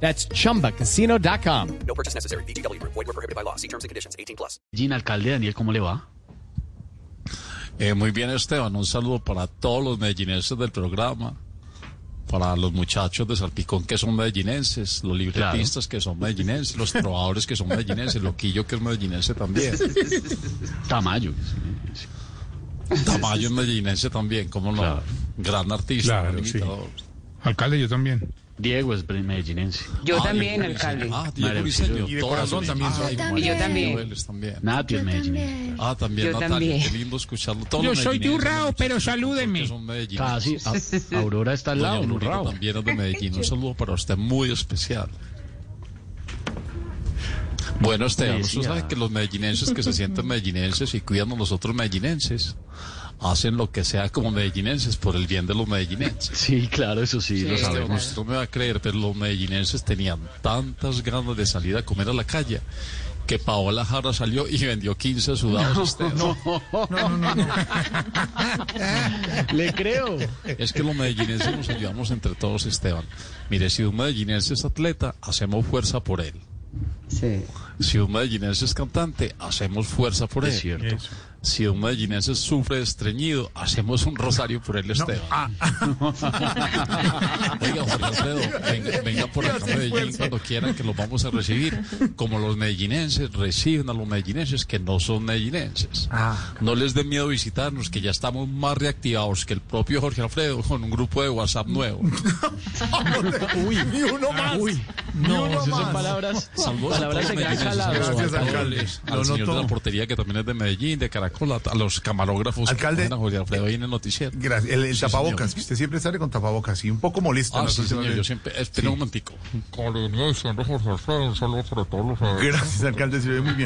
That's chumbacasino.com. No purchase necessary. BGW. Void were prohibited by law. See terms and conditions. 18 plus. Gina, alcalde Daniel, ¿cómo le va? Eh, muy bien, Esteban. Un saludo para todos los medellinenses del programa, para los muchachos de Salpicón que son medellinenses, los libretistas que son medellinenses, los trovadores que son medellinenses, Loquillo que es medellinense también, Tamayo. Tamayo es medellinense también, ¿cómo no? Claro. Gran artista, Claro, gran sí. imitador. Alcalde, yo también. Diego es medellinense. Yo Ah, también, Diego alcalde. Ah, Diego Briseño. Y de corazón también Ay, soy. María Y yo también. También. Nati es medellinense. Ah, también Yo Natalia, también. qué lindo escucharlo. Todos Yo soy medellinenses, Urrao, pero medellinenses. Casi. A- Aurora está al lado, Urrao. también es de Medellín. Un saludo para usted muy especial. Bueno, Esteban, usted sabe que los medellinenses que se sienten medellinenses y cuidan a los otros medellinenses hacen lo que sea como medellinenses por el bien de los medellinenses. Sí, claro, eso sí, lo Esteban, sabemos. usted no me va a creer, pero los medellinenses tenían tantas ganas de salir a comer a la calle que Paola Jara salió y vendió 15 sudados. Esteban. Le creo. Es que los medellinenses nos ayudamos entre todos, Esteban. Mire, si un medellinense es atleta, hacemos fuerza por él. Sí. Si un medellinense es cantante, hacemos fuerza por él. Es cierto. Si un medellinense sufre de estreñido, hacemos un rosario por él, Esteban. Oiga, Jorge Alfredo, venga, venga por acá a Medellín cuando quieran que los vamos a recibir. Como los medellinenses reciben a los medellinenses que no son medellinenses. No les dé miedo visitarnos, que ya estamos más reactivados que el propio Jorge Alfredo con un grupo de WhatsApp nuevo. Ni uno más. Uy, No, son palabras, Saludos a todos palabras Gracias, alcalde. Al señor de la portería que también es de Medellín, de Caracol, a, los camarógrafos Alcalde. Jorge Alfredo ahí en el noticiero. Gracias. El, el Sí, tapabocas, que usted siempre sale con tapabocas y un poco molesto. Ah, sí, señor, yo siempre... Espera un momentico. Gracias, alcalde, se ve muy bien.